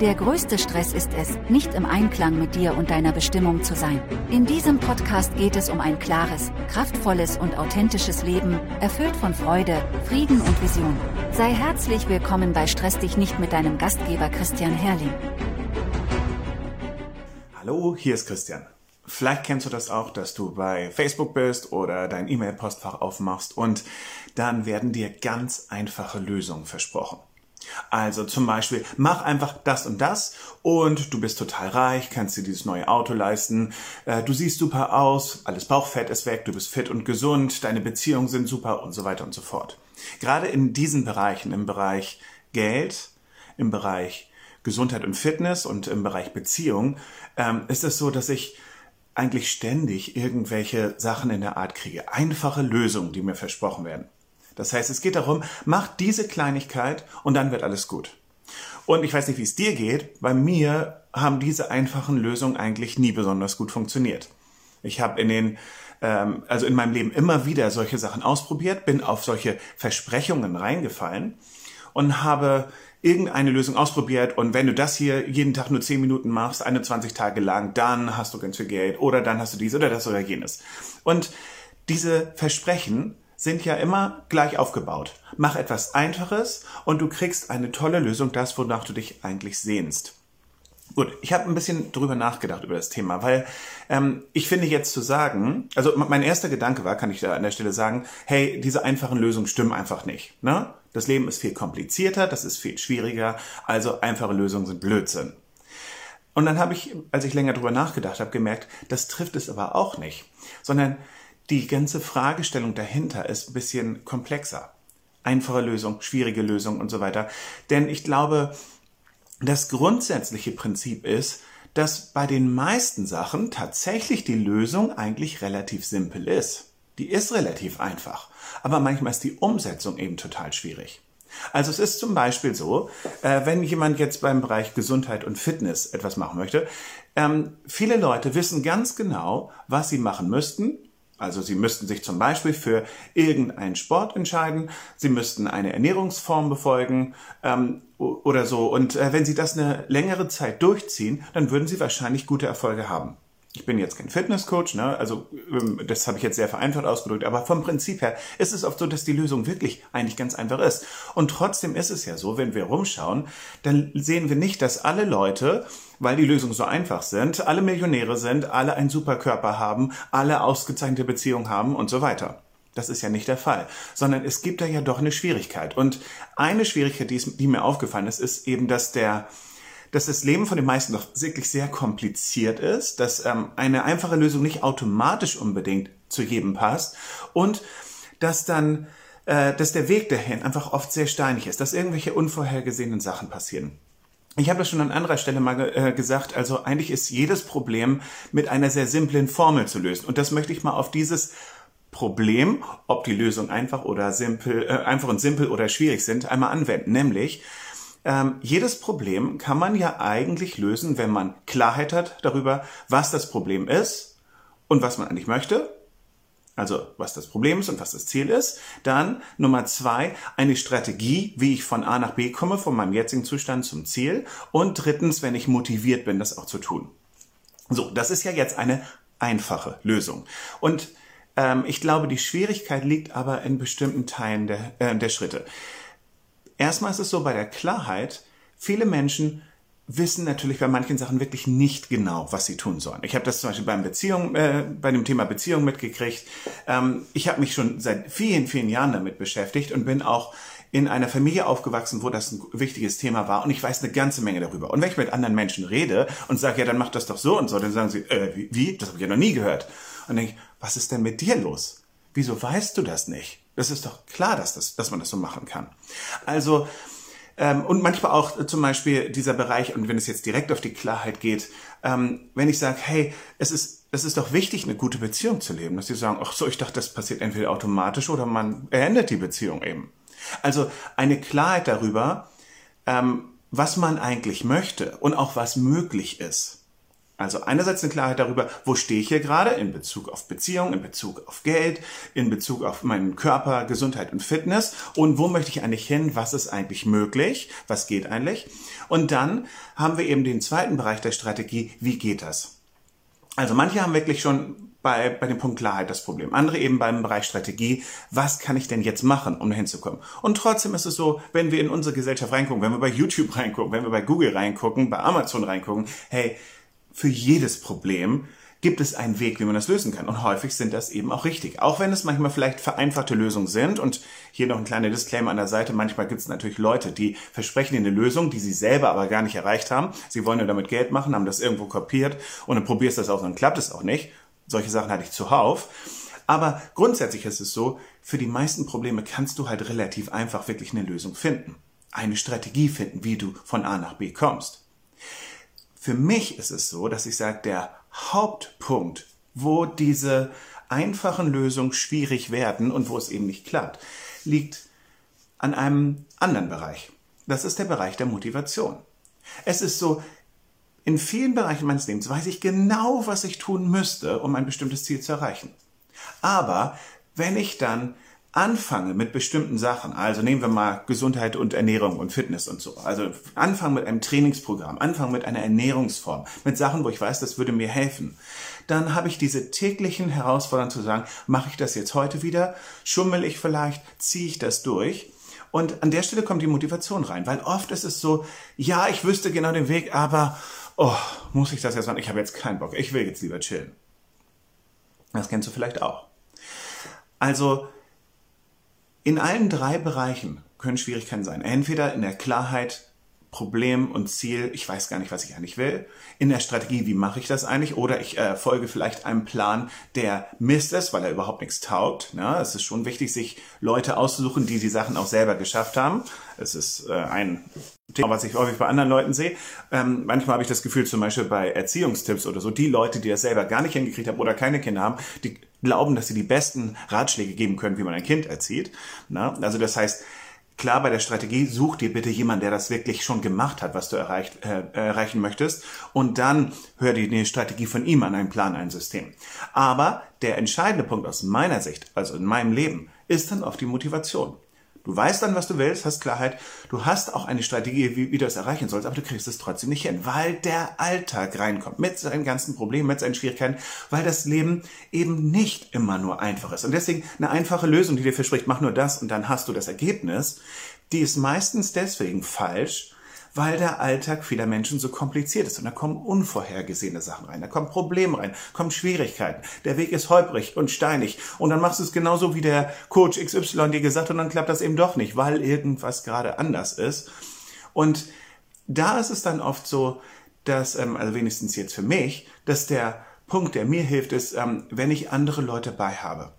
Der größte Stress ist es, nicht im Einklang mit dir und deiner Bestimmung zu sein. In diesem Podcast geht es um ein klares, kraftvolles und authentisches Leben, erfüllt von Freude, Frieden und Vision. Sei herzlich willkommen bei Stress dich nicht mit deinem Gastgeber Christian Herrling. Hallo, hier ist Christian. Vielleicht kennst du das auch, dass du bei Facebook bist oder dein E-Mail-Postfach aufmachst und dann werden dir ganz einfache Lösungen versprochen. Also zum Beispiel, mach einfach das und das und du bist total reich, kannst dir dieses neue Auto leisten, äh, du siehst super aus, alles Bauchfett ist weg, du bist fit und gesund, deine Beziehungen sind super und so weiter und so fort. Gerade in diesen Bereichen, im Bereich Geld, im Bereich Gesundheit und Fitness und im Bereich Beziehung, ähm, ist es so, dass ich eigentlich ständig irgendwelche Sachen in der Art kriege. Einfache Lösungen, die mir versprochen werden. Das heißt, es geht darum, mach diese Kleinigkeit und dann wird alles gut. Und ich weiß nicht, wie es dir geht. Bei mir haben diese einfachen Lösungen eigentlich nie besonders gut funktioniert. Ich habe in den, ähm, also in meinem Leben immer wieder solche Sachen ausprobiert, bin auf solche Versprechungen reingefallen und habe irgendeine Lösung ausprobiert und wenn du das hier jeden Tag nur 10 Minuten machst, 21 Tage lang, dann hast du ganz viel Geld oder dann hast du dies oder das oder jenes. Und diese Versprechen sind ja immer gleich aufgebaut. Mach etwas Einfaches und du kriegst eine tolle Lösung, das, wonach du dich eigentlich sehnst. Gut, ich habe ein bisschen drüber nachgedacht über das Thema, weil ähm, ich finde jetzt zu sagen, also mein erster Gedanke war, kann ich da an der Stelle sagen, hey, diese einfachen Lösungen stimmen einfach nicht. Ne? Das Leben ist viel komplizierter, das ist viel schwieriger, also einfache Lösungen sind Blödsinn. Und dann habe ich, als ich länger drüber nachgedacht habe, gemerkt, das trifft es aber auch nicht, sondern die ganze Fragestellung dahinter ist ein bisschen komplexer. Einfache Lösung, schwierige Lösung und so weiter. Denn ich glaube, das grundsätzliche Prinzip ist, dass bei den meisten Sachen tatsächlich die Lösung eigentlich relativ simpel ist. Die ist relativ einfach. Aber manchmal ist die Umsetzung eben total schwierig. Also es ist zum Beispiel so, äh, wenn jemand jetzt beim Bereich Gesundheit und Fitness etwas machen möchte, ähm, viele Leute wissen ganz genau, was sie machen müssten, also Sie müssten sich zum Beispiel für irgendeinen Sport entscheiden, Sie müssten eine Ernährungsform befolgen ähm, oder so. Und äh, wenn Sie das eine längere Zeit durchziehen, dann würden Sie wahrscheinlich gute Erfolge haben ich bin jetzt kein Fitnesscoach, ne? also ähm, das habe ich jetzt sehr vereinfacht ausgedrückt, aber vom Prinzip her ist es oft so, dass die Lösung wirklich eigentlich ganz einfach ist. Und trotzdem ist es ja so, wenn wir rumschauen, dann sehen wir nicht, dass alle Leute, weil die Lösungen so einfach sind, alle Millionäre sind, alle einen super Körper haben, alle ausgezeichnete Beziehungen haben und so weiter. Das ist ja nicht der Fall, sondern es gibt da ja doch eine Schwierigkeit. Und eine Schwierigkeit, die mir aufgefallen ist, ist eben, dass der dass das Leben von den meisten doch wirklich sehr kompliziert ist, dass ähm, eine einfache Lösung nicht automatisch unbedingt zu jedem passt und dass dann, äh, dass der Weg dahin einfach oft sehr steinig ist, dass irgendwelche unvorhergesehenen Sachen passieren. Ich habe das schon an anderer Stelle mal äh, gesagt, also eigentlich ist jedes Problem mit einer sehr simplen Formel zu lösen. Und das möchte ich mal auf dieses Problem, ob die Lösung einfach oder simpel, äh, einfach und simpel oder schwierig sind, einmal anwenden. Nämlich, ähm, jedes Problem kann man ja eigentlich lösen, wenn man Klarheit hat darüber, was das Problem ist und was man eigentlich möchte. Also was das Problem ist und was das Ziel ist. Dann Nummer zwei, eine Strategie, wie ich von A nach B komme, von meinem jetzigen Zustand zum Ziel. Und drittens, wenn ich motiviert bin, das auch zu tun. So, das ist ja jetzt eine einfache Lösung. Und ähm, ich glaube, die Schwierigkeit liegt aber in bestimmten Teilen der, äh, der Schritte. Erstmal ist es so bei der Klarheit, viele Menschen wissen natürlich bei manchen Sachen wirklich nicht genau, was sie tun sollen. Ich habe das zum Beispiel beim Beziehung, äh, bei dem Thema Beziehung mitgekriegt. Ähm, ich habe mich schon seit vielen, vielen Jahren damit beschäftigt und bin auch in einer Familie aufgewachsen, wo das ein wichtiges Thema war und ich weiß eine ganze Menge darüber. Und wenn ich mit anderen Menschen rede und sage, ja, dann mach das doch so und so, dann sagen sie, äh, wie? Das habe ich ja noch nie gehört. Und dann denke ich, was ist denn mit dir los? Wieso weißt du das nicht? Das ist doch klar, dass, das, dass man das so machen kann. Also, ähm, und manchmal auch äh, zum Beispiel dieser Bereich, und wenn es jetzt direkt auf die Klarheit geht, ähm, wenn ich sage, hey, es ist, es ist doch wichtig, eine gute Beziehung zu leben, dass sie sagen, ach so, ich dachte, das passiert entweder automatisch oder man beendet die Beziehung eben. Also eine Klarheit darüber, ähm, was man eigentlich möchte und auch was möglich ist. Also einerseits eine Klarheit darüber, wo stehe ich hier gerade in Bezug auf Beziehung, in Bezug auf Geld, in Bezug auf meinen Körper, Gesundheit und Fitness und wo möchte ich eigentlich hin, was ist eigentlich möglich, was geht eigentlich. Und dann haben wir eben den zweiten Bereich der Strategie, wie geht das? Also manche haben wirklich schon bei, bei dem Punkt Klarheit das Problem. Andere eben beim Bereich Strategie. Was kann ich denn jetzt machen, um dahin zu kommen? Und trotzdem ist es so, wenn wir in unsere Gesellschaft reingucken, wenn wir bei YouTube reingucken, wenn wir bei Google reingucken, bei Amazon reingucken, hey, für jedes Problem gibt es einen Weg, wie man das lösen kann. Und häufig sind das eben auch richtig. Auch wenn es manchmal vielleicht vereinfachte Lösungen sind. Und hier noch ein kleiner Disclaimer an der Seite. Manchmal gibt es natürlich Leute, die versprechen dir eine Lösung, die sie selber aber gar nicht erreicht haben. Sie wollen nur damit Geld machen, haben das irgendwo kopiert und dann probierst du das auch, dann klappt es auch nicht. Solche Sachen hatte ich zuhauf. Aber grundsätzlich ist es so, für die meisten Probleme kannst du halt relativ einfach wirklich eine Lösung finden. Eine Strategie finden, wie du von A nach B kommst. Für mich ist es so, dass ich sage, der Hauptpunkt, wo diese einfachen Lösungen schwierig werden und wo es eben nicht klappt, liegt an einem anderen Bereich. Das ist der Bereich der Motivation. Es ist so, in vielen Bereichen meines Lebens weiß ich genau, was ich tun müsste, um ein bestimmtes Ziel zu erreichen. Aber wenn ich dann anfange mit bestimmten Sachen, also nehmen wir mal Gesundheit und Ernährung und Fitness und so, also anfangen mit einem Trainingsprogramm, anfangen mit einer Ernährungsform, mit Sachen, wo ich weiß, das würde mir helfen, dann habe ich diese täglichen Herausforderungen zu sagen, mache ich das jetzt heute wieder, schummel ich vielleicht, ziehe ich das durch und an der Stelle kommt die Motivation rein, weil oft ist es so, ja, ich wüsste genau den Weg, aber oh, muss ich das jetzt machen? Ich habe jetzt keinen Bock, ich will jetzt lieber chillen. Das kennst du vielleicht auch. Also in allen drei Bereichen können Schwierigkeiten sein. Entweder in der Klarheit, Problem und Ziel, ich weiß gar nicht, was ich eigentlich will. In der Strategie, wie mache ich das eigentlich? Oder ich äh, folge vielleicht einem Plan, der Mist ist, weil er überhaupt nichts taugt. Ja, es ist schon wichtig, sich Leute auszusuchen, die die Sachen auch selber geschafft haben. Es ist äh, ein Thema, was ich häufig bei anderen Leuten sehe. Ähm, manchmal habe ich das Gefühl, zum Beispiel bei Erziehungstipps oder so, die Leute, die das selber gar nicht hingekriegt haben oder keine Kinder haben, die glauben, dass sie die besten Ratschläge geben können, wie man ein Kind erzieht. Na? Also das heißt, klar bei der Strategie, such dir bitte jemanden, der das wirklich schon gemacht hat, was du erreicht, äh, erreichen möchtest. Und dann hör dir die Strategie von ihm an, einen Plan, ein System. Aber der entscheidende Punkt aus meiner Sicht, also in meinem Leben, ist dann oft die Motivation. Du weißt dann, was du willst, hast Klarheit. Du hast auch eine Strategie, wie, wie du es erreichen sollst, aber du kriegst es trotzdem nicht hin, weil der Alltag reinkommt mit seinen ganzen Problemen, mit seinen Schwierigkeiten, weil das Leben eben nicht immer nur einfach ist. Und deswegen eine einfache Lösung, die dir verspricht, mach nur das und dann hast du das Ergebnis, die ist meistens deswegen falsch, weil der Alltag vieler Menschen so kompliziert ist. Und da kommen unvorhergesehene Sachen rein, da kommen Probleme rein, kommen Schwierigkeiten. Der Weg ist holprig und steinig. Und dann machst du es genauso wie der Coach XY dir gesagt hat und dann klappt das eben doch nicht, weil irgendwas gerade anders ist. Und da ist es dann oft so, dass, ähm, also wenigstens jetzt für mich, dass der Punkt, der mir hilft, ist, ähm, wenn ich andere Leute bei habe.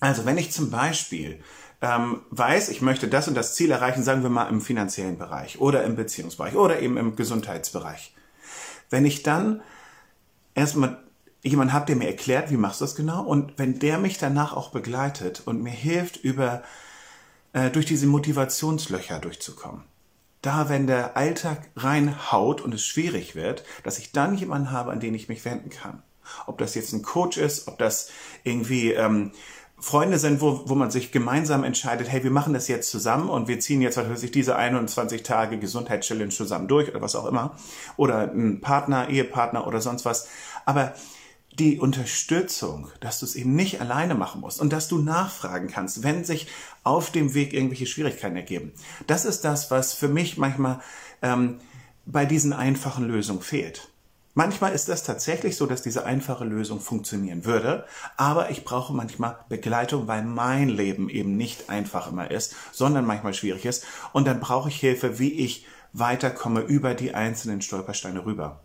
Also wenn ich zum Beispiel ähm, weiß, ich möchte das und das Ziel erreichen, sagen wir mal im finanziellen Bereich oder im Beziehungsbereich oder eben im Gesundheitsbereich. Wenn ich dann erstmal jemand habe, der mir erklärt, wie machst du das genau und wenn der mich danach auch begleitet und mir hilft, über äh, durch diese Motivationslöcher durchzukommen. Da, wenn der Alltag reinhaut und es schwierig wird, dass ich dann jemanden habe, an den ich mich wenden kann. Ob das jetzt ein Coach ist, ob das irgendwie ähm, Freunde sind, wo, wo man sich gemeinsam entscheidet, hey, wir machen das jetzt zusammen und wir ziehen jetzt, was weiß ich, diese 21 Tage Gesundheitschallenge zusammen durch oder was auch immer. Oder ein Partner, Ehepartner oder sonst was. Aber die Unterstützung, dass du es eben nicht alleine machen musst und dass du nachfragen kannst, wenn sich auf dem Weg irgendwelche Schwierigkeiten ergeben. Das ist das, was für mich manchmal ähm, bei diesen einfachen Lösungen fehlt. Manchmal ist das tatsächlich so, dass diese einfache Lösung funktionieren würde, aber ich brauche manchmal Begleitung, weil mein Leben eben nicht einfach immer ist, sondern manchmal schwierig ist und dann brauche ich Hilfe, wie ich weiterkomme über die einzelnen Stolpersteine rüber.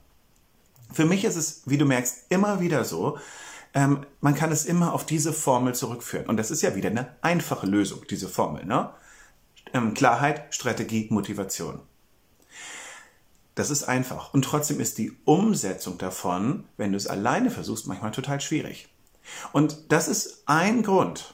Für mich ist es, wie du merkst, immer wieder so, ähm, man kann es immer auf diese Formel zurückführen und das ist ja wieder eine einfache Lösung, diese Formel. Ne? Ähm, Klarheit, Strategie, Motivation. Das ist einfach. Und trotzdem ist die Umsetzung davon, wenn du es alleine versuchst, manchmal total schwierig. Und das ist ein Grund,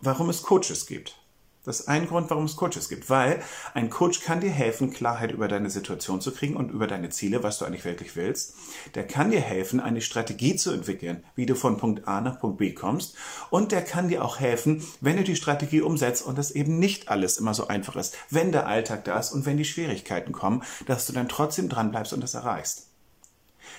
warum es Coaches gibt. Das ist ein Grund, warum es Coaches gibt, weil ein Coach kann dir helfen, Klarheit über deine Situation zu kriegen und über deine Ziele, was du eigentlich wirklich willst. Der kann dir helfen, eine Strategie zu entwickeln, wie du von Punkt A nach Punkt B kommst. Und der kann dir auch helfen, wenn du die Strategie umsetzt und es eben nicht alles immer so einfach ist, wenn der Alltag da ist und wenn die Schwierigkeiten kommen, dass du dann trotzdem dran bleibst und das erreichst.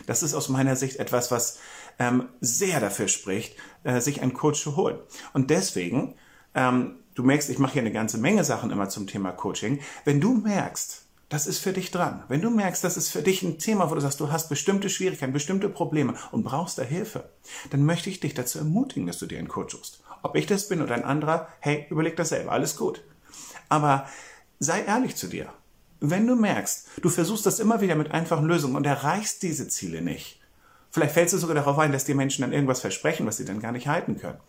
Das ist aus meiner Sicht etwas, was ähm, sehr dafür spricht, äh, sich einen Coach zu holen. Und deswegen ähm, du merkst, ich mache hier eine ganze Menge Sachen immer zum Thema Coaching. Wenn du merkst, das ist für dich dran. Wenn du merkst, das ist für dich ein Thema, wo du sagst, du hast bestimmte Schwierigkeiten, bestimmte Probleme und brauchst da Hilfe, dann möchte ich dich dazu ermutigen, dass du dir einen Coach suchst. Ob ich das bin oder ein anderer, hey, überleg das selber, alles gut. Aber sei ehrlich zu dir. Wenn du merkst, du versuchst das immer wieder mit einfachen Lösungen und erreichst diese Ziele nicht, vielleicht fällst du sogar darauf ein, dass dir Menschen dann irgendwas versprechen, was sie dann gar nicht halten können.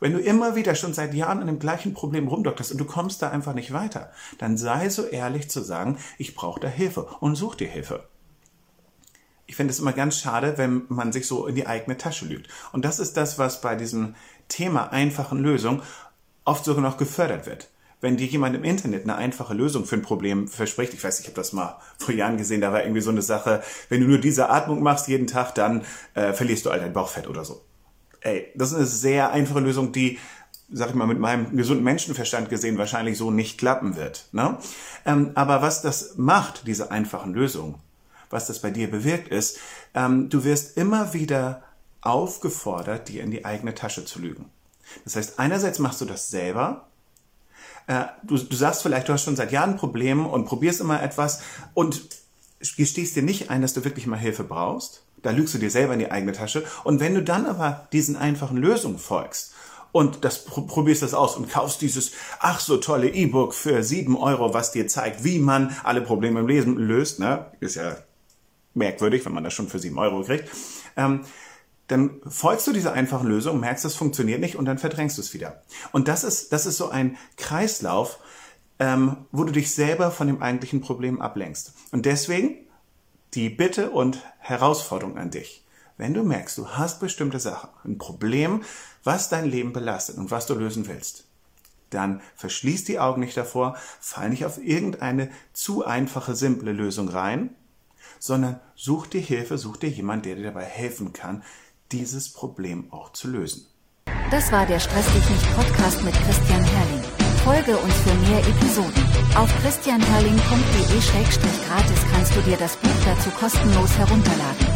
Wenn du immer wieder schon seit Jahren an dem gleichen Problem rumdokterst und du kommst da einfach nicht weiter, dann sei so ehrlich zu sagen, ich brauche da Hilfe und such dir Hilfe. Ich finde es immer ganz schade, wenn man sich so in die eigene Tasche lügt. Und das ist das, was bei diesem Thema einfachen Lösung oft sogar noch gefördert wird wenn dir jemand im Internet eine einfache Lösung für ein Problem verspricht, ich weiß, ich habe das mal vor Jahren gesehen, da war irgendwie so eine Sache, wenn du nur diese Atmung machst jeden Tag, dann äh, verlierst du all dein Bauchfett oder so ey, das ist eine sehr einfache Lösung, die sag ich mal, mit meinem gesunden Menschenverstand gesehen wahrscheinlich so nicht klappen wird. Ne? Ähm, aber was das macht, diese einfachen Lösungen, was das bei dir bewirkt, ist, ähm, du wirst immer wieder aufgefordert, dir in die eigene Tasche zu lügen. Das heißt, einerseits machst du das selber. Äh, du, du sagst vielleicht, du hast schon seit Jahren ein Problem und probierst immer etwas und gestehst dir nicht ein, dass du wirklich mal Hilfe brauchst. Da lügst du dir selber in die eigene Tasche. Und wenn du dann aber diesen einfachen Lösungen folgst und das probierst das aus und kaufst dieses ach so tolle E-Book für sieben Euro, was dir zeigt, wie man alle Probleme im Lesen löst, ne? Ist ja merkwürdig, wenn man das schon für sieben Euro kriegt. Ähm, dann folgst du dieser einfachen Lösung, merkst, es funktioniert nicht und dann verdrängst du es wieder. Und das ist, das ist so ein Kreislauf, ähm, wo du dich selber von dem eigentlichen Problem ablenkst. Und deswegen die Bitte und Herausforderung an dich. Wenn du merkst, du hast bestimmte Sachen, ein Problem, was dein Leben belastet und was du lösen willst, dann verschließ die Augen nicht davor, fall nicht auf irgendeine zu einfache, simple Lösung rein, sondern such dir Hilfe, such dir jemand, der dir dabei helfen kann, dieses Problem auch zu lösen. Das war der Stress dich nicht Podcast mit Christian Herrling. Folge uns für mehr Episoden. Auf christianherrling.de-gratis kannst du dir das Buch dazu kostenlos herunterladen.